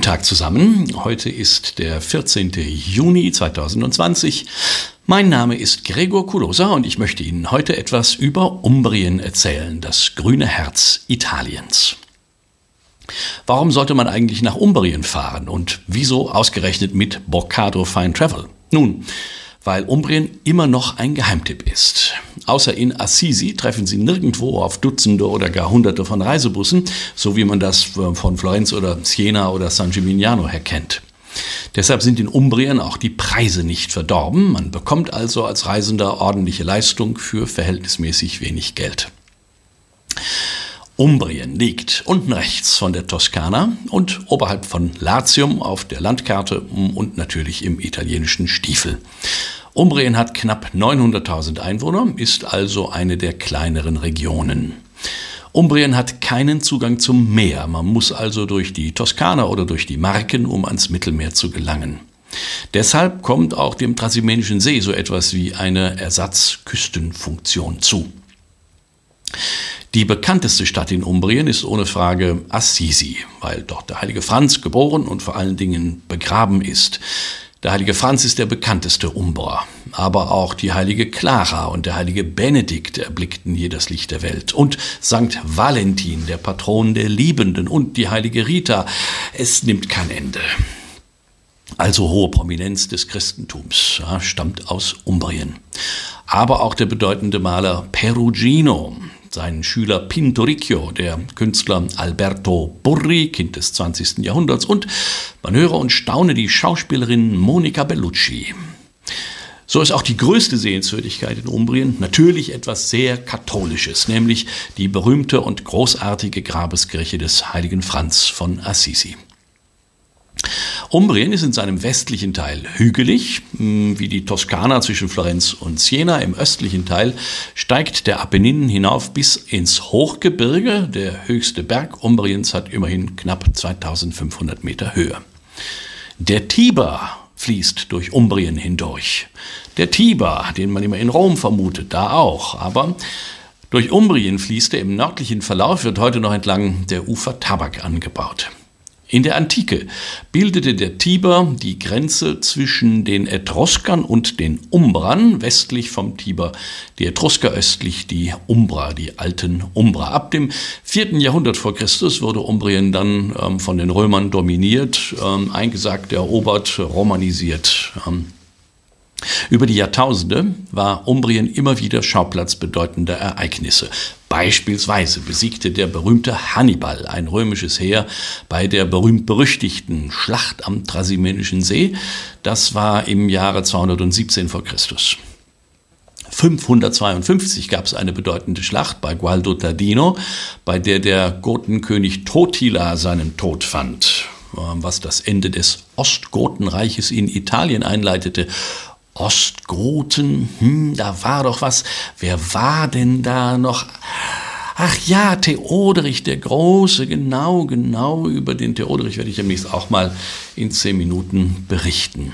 Guten Tag zusammen. Heute ist der 14. Juni 2020. Mein Name ist Gregor Kulosa und ich möchte Ihnen heute etwas über Umbrien erzählen, das grüne Herz Italiens. Warum sollte man eigentlich nach Umbrien fahren und wieso ausgerechnet mit Boccado Fine Travel? Nun, weil Umbrien immer noch ein Geheimtipp ist. Außer in Assisi treffen Sie nirgendwo auf Dutzende oder gar Hunderte von Reisebussen, so wie man das von Florenz oder Siena oder San Gimignano her kennt. Deshalb sind in Umbrien auch die Preise nicht verdorben. Man bekommt also als Reisender ordentliche Leistung für verhältnismäßig wenig Geld. Umbrien liegt unten rechts von der Toskana und oberhalb von Latium auf der Landkarte und natürlich im italienischen Stiefel. Umbrien hat knapp 900.000 Einwohner, ist also eine der kleineren Regionen. Umbrien hat keinen Zugang zum Meer, man muss also durch die Toskana oder durch die Marken, um ans Mittelmeer zu gelangen. Deshalb kommt auch dem Trasimenischen See so etwas wie eine Ersatzküstenfunktion zu. Die bekannteste Stadt in Umbrien ist ohne Frage Assisi, weil dort der heilige Franz geboren und vor allen Dingen begraben ist. Der heilige Franz ist der bekannteste Umbrer, aber auch die heilige Clara und der heilige Benedikt erblickten hier das Licht der Welt und Sankt Valentin, der Patron der Liebenden und die heilige Rita. Es nimmt kein Ende. Also hohe Prominenz des Christentums ja, stammt aus Umbrien. Aber auch der bedeutende Maler Perugino, sein Schüler Pinturicchio, der Künstler Alberto Burri, Kind des 20. Jahrhunderts, und man höre und staune die Schauspielerin Monica Bellucci. So ist auch die größte Sehenswürdigkeit in Umbrien natürlich etwas sehr Katholisches, nämlich die berühmte und großartige Grabeskirche des heiligen Franz von Assisi. Umbrien ist in seinem westlichen Teil hügelig, hm, wie die Toskana zwischen Florenz und Siena. Im östlichen Teil steigt der Apennin hinauf bis ins Hochgebirge. Der höchste Berg Umbriens hat immerhin knapp 2500 Meter Höhe. Der Tiber fließt durch Umbrien hindurch. Der Tiber, den man immer in Rom vermutet, da auch. Aber durch Umbrien fließt er im nördlichen Verlauf, wird heute noch entlang der Ufer Tabak angebaut. In der Antike bildete der Tiber die Grenze zwischen den Etruskern und den Umbrern, westlich vom Tiber die Etrusker, östlich die Umbra, die alten Umbra. Ab dem vierten Jahrhundert vor Christus wurde Umbrien dann ähm, von den Römern dominiert, ähm, eingesagt, erobert, romanisiert. Ähm, über die Jahrtausende war Umbrien immer wieder Schauplatz bedeutender Ereignisse. Beispielsweise besiegte der berühmte Hannibal ein römisches Heer bei der berühmt-berüchtigten Schlacht am Trasimenischen See. Das war im Jahre 217 vor Christus. 552 gab es eine bedeutende Schlacht bei Gualdo Tardino, bei der der Gotenkönig Totila seinen Tod fand was das Ende des Ostgotenreiches in Italien einleitete Ostgoten, hm, da war doch was. Wer war denn da noch? Ach ja, Theoderich der Große, genau, genau, über den Theoderich werde ich demnächst auch mal in zehn Minuten berichten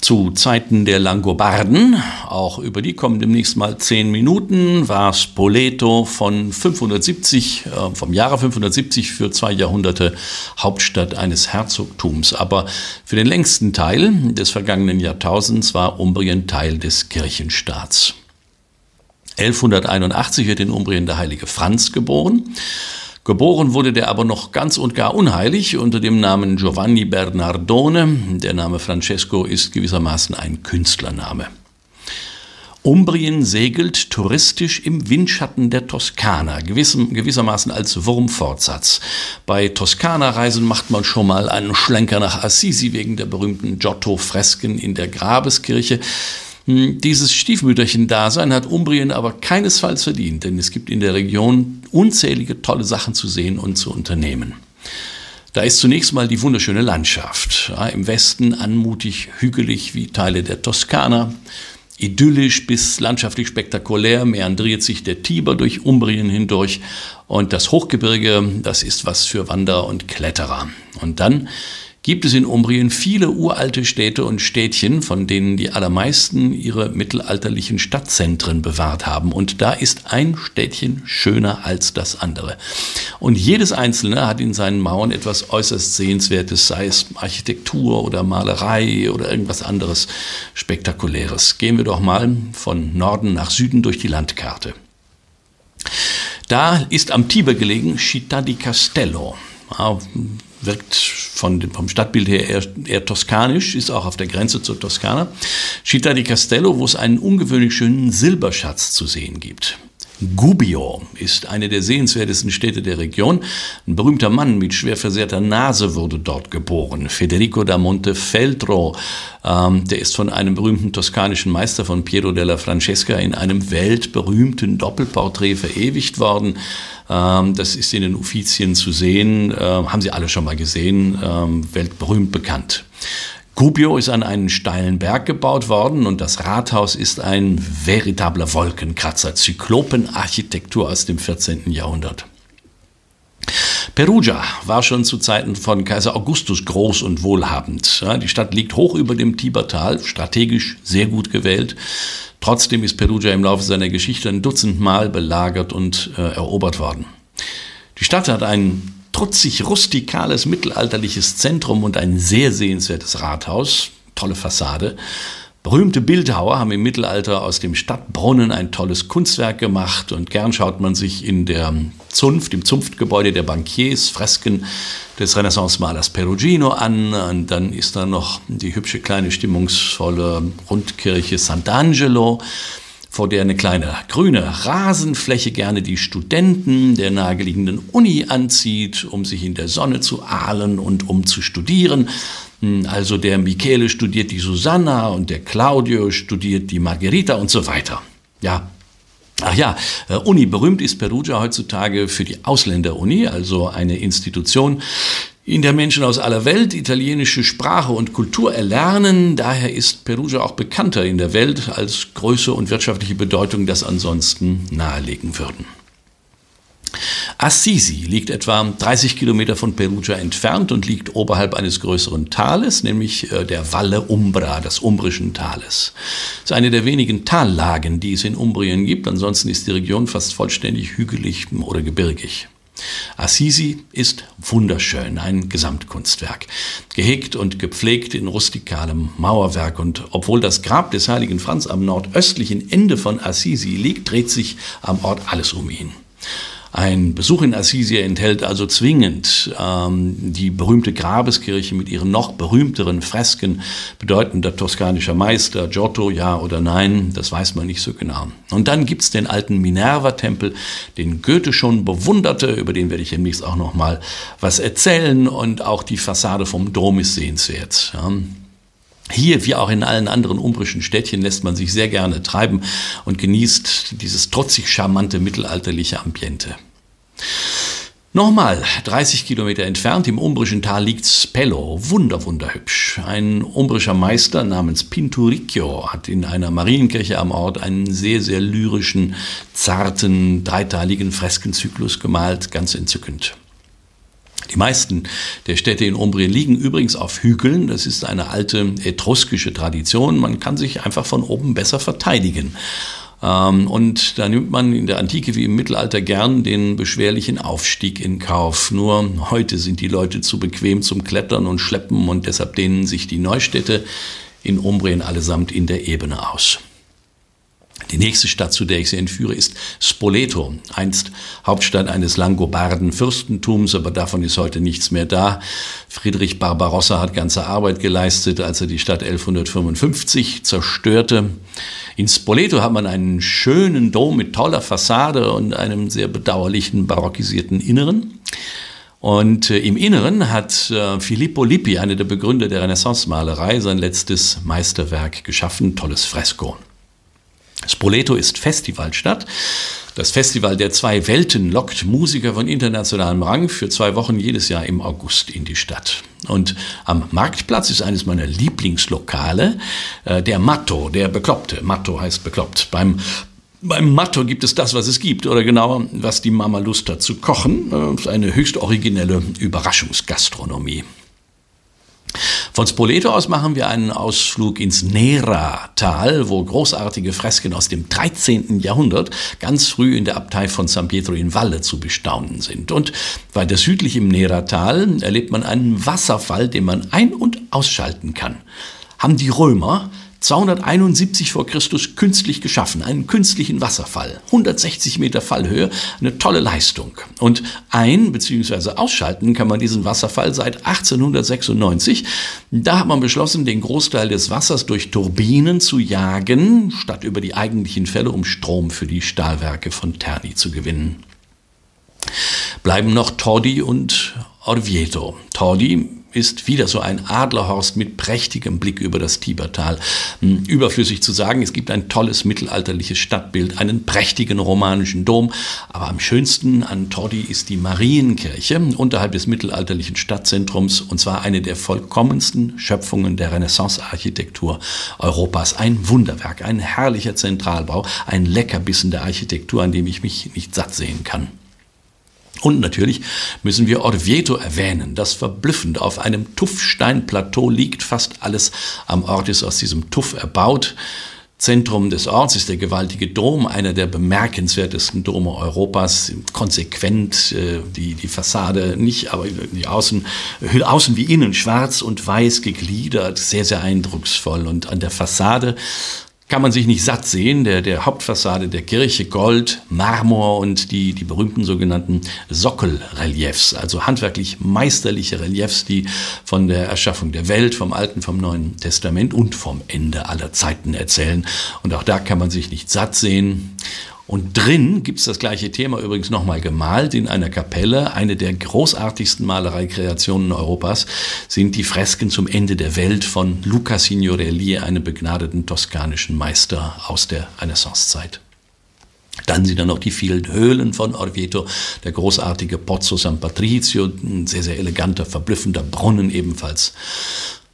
zu Zeiten der Langobarden, auch über die kommen demnächst mal zehn Minuten, war Spoleto von 570, äh, vom Jahre 570 für zwei Jahrhunderte Hauptstadt eines Herzogtums. Aber für den längsten Teil des vergangenen Jahrtausends war Umbrien Teil des Kirchenstaats. 1181 wird in Umbrien der heilige Franz geboren. Geboren wurde der aber noch ganz und gar unheilig unter dem Namen Giovanni Bernardone. Der Name Francesco ist gewissermaßen ein Künstlername. Umbrien segelt touristisch im Windschatten der Toskana, gewissermaßen als Wurmfortsatz. Bei Toskana-Reisen macht man schon mal einen Schlenker nach Assisi wegen der berühmten Giotto-Fresken in der Grabeskirche. Hm, dieses Stiefmütterchen-Dasein hat Umbrien aber keinesfalls verdient, denn es gibt in der Region unzählige tolle Sachen zu sehen und zu unternehmen. Da ist zunächst mal die wunderschöne Landschaft. Ja, Im Westen anmutig, hügelig wie Teile der Toskana. Idyllisch bis landschaftlich spektakulär meandriert sich der Tiber durch Umbrien hindurch. Und das Hochgebirge, das ist was für Wanderer und Kletterer. Und dann gibt es in Umbrien viele uralte Städte und Städtchen, von denen die allermeisten ihre mittelalterlichen Stadtzentren bewahrt haben. Und da ist ein Städtchen schöner als das andere. Und jedes einzelne hat in seinen Mauern etwas äußerst Sehenswertes, sei es Architektur oder Malerei oder irgendwas anderes Spektakuläres. Gehen wir doch mal von Norden nach Süden durch die Landkarte. Da ist am Tiber gelegen Città di Castello wirkt von, vom Stadtbild her eher, eher, toskanisch, ist auch auf der Grenze zur Toskana. Città di Castello, wo es einen ungewöhnlich schönen Silberschatz zu sehen gibt. Gubbio ist eine der sehenswertesten Städte der Region. Ein berühmter Mann mit schwer versehrter Nase wurde dort geboren. Federico da Montefeltro, ähm, der ist von einem berühmten toskanischen Meister von Piero della Francesca in einem weltberühmten Doppelporträt verewigt worden. Ähm, das ist in den Uffizien zu sehen, äh, haben Sie alle schon mal gesehen, ähm, weltberühmt bekannt. Gubbio ist an einen steilen Berg gebaut worden und das Rathaus ist ein veritabler Wolkenkratzer, Zyklopenarchitektur aus dem 14. Jahrhundert. Perugia war schon zu Zeiten von Kaiser Augustus groß und wohlhabend. Die Stadt liegt hoch über dem Tibertal, strategisch sehr gut gewählt. Trotzdem ist Perugia im Laufe seiner Geschichte ein Dutzend Mal belagert und äh, erobert worden. Die Stadt hat ein trutzig rustikales mittelalterliches Zentrum und ein sehr sehenswertes Rathaus, tolle Fassade. Berühmte Bildhauer haben im Mittelalter aus dem Stadtbrunnen ein tolles Kunstwerk gemacht und gern schaut man sich in der Zunft, im Zunftgebäude der Bankiers, Fresken des Renaissance-Malers Perugino an. Und dann ist da noch die hübsche kleine stimmungsvolle Rundkirche Sant'Angelo vor der eine kleine grüne Rasenfläche gerne die Studenten der nahegelegenen Uni anzieht, um sich in der Sonne zu ahlen und um zu studieren. Hm, also der Michele studiert die Susanna und der Claudio studiert die Margherita und so weiter. Ja, Ach ja, äh, Uni berühmt ist Perugia heutzutage für die Ausländer-Uni, also eine Institution, in der Menschen aus aller Welt italienische Sprache und Kultur erlernen. Daher ist Perugia auch bekannter in der Welt als Größe und wirtschaftliche Bedeutung das ansonsten nahelegen würden. Assisi liegt etwa 30 Kilometer von Perugia entfernt und liegt oberhalb eines größeren Tales, nämlich äh, der Valle Umbra, des Umbrischen Tales. Es ist eine der wenigen Tallagen, die es in Umbrien gibt. Ansonsten ist die Region fast vollständig hügelig oder gebirgig. Assisi ist wunderschön, ein Gesamtkunstwerk, gehegt und gepflegt in rustikalem Mauerwerk und obwohl das Grab des heiligen Franz am nordöstlichen Ende von Assisi liegt, dreht sich am Ort alles um ihn. Ein Besuch in Assisi enthält also zwingend ähm, die berühmte Grabeskirche mit ihren noch berühmteren Fresken bedeutender toskanischer Meister, Giotto, ja oder nein, das weiß man nicht so genau. Und dann gibt's den alten Minerva-Tempel, den Goethe schon bewunderte, über den werde ich demnächst auch noch mal was erzählen und auch die Fassade vom Dom ist sehenswert. Ja. Hier, wie auch in allen anderen umbrischen Städtchen, lässt man sich sehr gerne treiben und genießt dieses trotzig charmante mittelalterliche Ambiente. Nochmal, 30 Kilometer entfernt im umbrischen Tal liegt Spello, wunder, wunderhübsch. Ein umbrischer Meister namens Pinturicchio hat in einer Marienkirche am Ort einen sehr, sehr lyrischen, zarten, dreiteiligen Freskenzyklus gemalt, ganz entzückend. Die meisten der Städte in Umbrien liegen übrigens auf Hügeln. Das ist eine alte etruskische Tradition. Man kann sich einfach von oben besser verteidigen. Ähm, und da nimmt man in der Antike wie im Mittelalter gern den beschwerlichen Aufstieg in Kauf. Nur heute sind die Leute zu bequem zum Klettern und Schleppen und deshalb dehnen sich die Neustädte in Umbrien allesamt in der Ebene aus. Die nächste Stadt, zu der ich Sie entführe, ist Spoleto, einst Hauptstadt eines langobarden Fürstentums, aber davon ist heute nichts mehr da. Friedrich Barbarossa hat ganze Arbeit geleistet, als er die Stadt 1155 zerstörte. In Spoleto hat man einen schönen Dom mit toller Fassade und einem sehr bedauerlichen barockisierten Inneren. Und äh, im Inneren hat äh, Filippo Lippi, einer der Begründer der Renaissance-Malerei, sein letztes Meisterwerk geschaffen, tolles Fresko. Spoleto ist Festivalstadt. Das Festival der zwei Welten lockt Musiker von internationalem Rang für zwei Wochen jedes Jahr im August in die Stadt. Und am Marktplatz ist eines meiner Lieblingslokale, äh, der Matto, der Bekloppte. Matto heißt bekloppt. Beim beim Matto gibt es das, was es gibt, oder genauer, was die Mama Lust hat zu kochen. Äh, eine höchst originelle Überraschungsgastronomie. Von Spoleto aus machen wir einen Ausflug ins Nera-Tal, wo großartige Fresken aus dem 13. Jahrhundert ganz früh in der Abtei von San Pietro in Valle zu bestaunen sind. Und weiter südlich im Nera-Tal erlebt man einen Wasserfall, den man ein- und ausschalten kann. Haben die Römer 271 vor Christus künstlich geschaffen, einen künstlichen Wasserfall, 160 Meter Fallhöhe, eine tolle Leistung. Und ein- bzw. ausschalten kann man diesen Wasserfall seit 1896. Da hat man beschlossen, den Großteil des Wassers durch Turbinen zu jagen, statt über die eigentlichen Fälle, um Strom für die Stahlwerke von Terni zu gewinnen. Bleiben noch Todi und Orvieto. Todi ist wieder so ein Adlerhorst mit prächtigem Blick über das Tibertal. Hm, überflüssig zu sagen, es gibt ein tolles mittelalterliches Stadtbild, einen prächtigen romanischen Dom, aber am schönsten an Todi ist die Marienkirche unterhalb des mittelalterlichen Stadtzentrums und zwar eine der vollkommensten Schöpfungen der Renaissance-Architektur Europas. Ein Wunderwerk, ein herrlicher Zentralbau, ein Leckerbissen der Architektur, an dem ich mich nicht satt sehen kann. Und natürlich müssen wir Orvieto erwähnen, das verblüffend auf einem Tuffsteinplateau liegt. Fast alles am Ort ist aus diesem Tuff erbaut. Zentrum des Orts ist der gewaltige Dom, einer der bemerkenswertesten Dome Europas. Konsequent äh, die, die Fassade nicht, aber die Außen, außen wie innen schwarz und weiß gegliedert, sehr, sehr eindrucksvoll. Und an der Fassade kann man sich nicht satt sehen. Der, der Hauptfassade der Kirche Gold, Marmor und die, die berühmten sogenannten Sockelreliefs, also handwerklich meisterliche Reliefs, die von der Erschaffung der Welt, vom Alten, vom Neuen Testament und vom Ende aller Zeiten erzählen. Und auch da kann man sich nicht satt sehen. Und drin gibt es das gleiche Thema übrigens nochmal gemalt in einer Kapelle. Eine der großartigsten Malereikreationen Europas sind die Fresken zum Ende der Welt von Luca Signorelli, einem begnadeten toskanischen Meister aus der Renaissancezeit. Dann sind da noch die vielen Höhlen von Orvieto, der großartige Pozzo San Patrizio, ein sehr, sehr eleganter, verblüffender Brunnen ebenfalls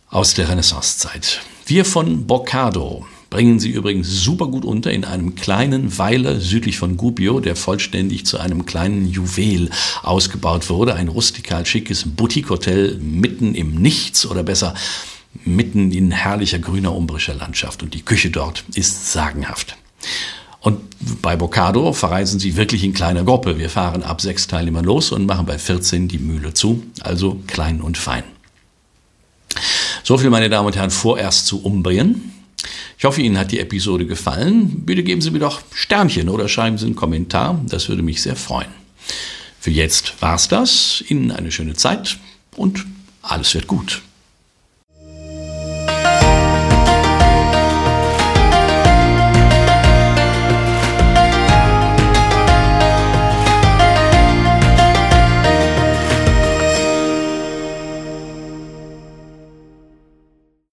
aus der Renaissancezeit. Wir von Boccado bringen sie übrigens super gut unter in einem kleinen Weiler südlich von Gubbio, der vollständig zu einem kleinen Juwel ausgebaut wurde. Ein rustikal schickes Boutique-Hotel mitten im Nichts oder besser mitten in herrlicher grüner umbrischer Landschaft. Und die Küche dort ist sagenhaft. Und bei Bocado verreisen Sie wirklich in kleiner Gruppe. Wir fahren ab sechs Teilnehmern los und machen bei 14 die Mühle zu. Also klein und fein. So viel, meine Damen und Herren, vorerst zu Umbrien. Ich hoffe, Ihnen hat die Episode gefallen. Bitte geben Sie mir doch Sternchen oder schreiben Sie einen Kommentar. Das würde mich sehr freuen. Für jetzt war's das. Ihnen eine schöne Zeit und alles wird gut.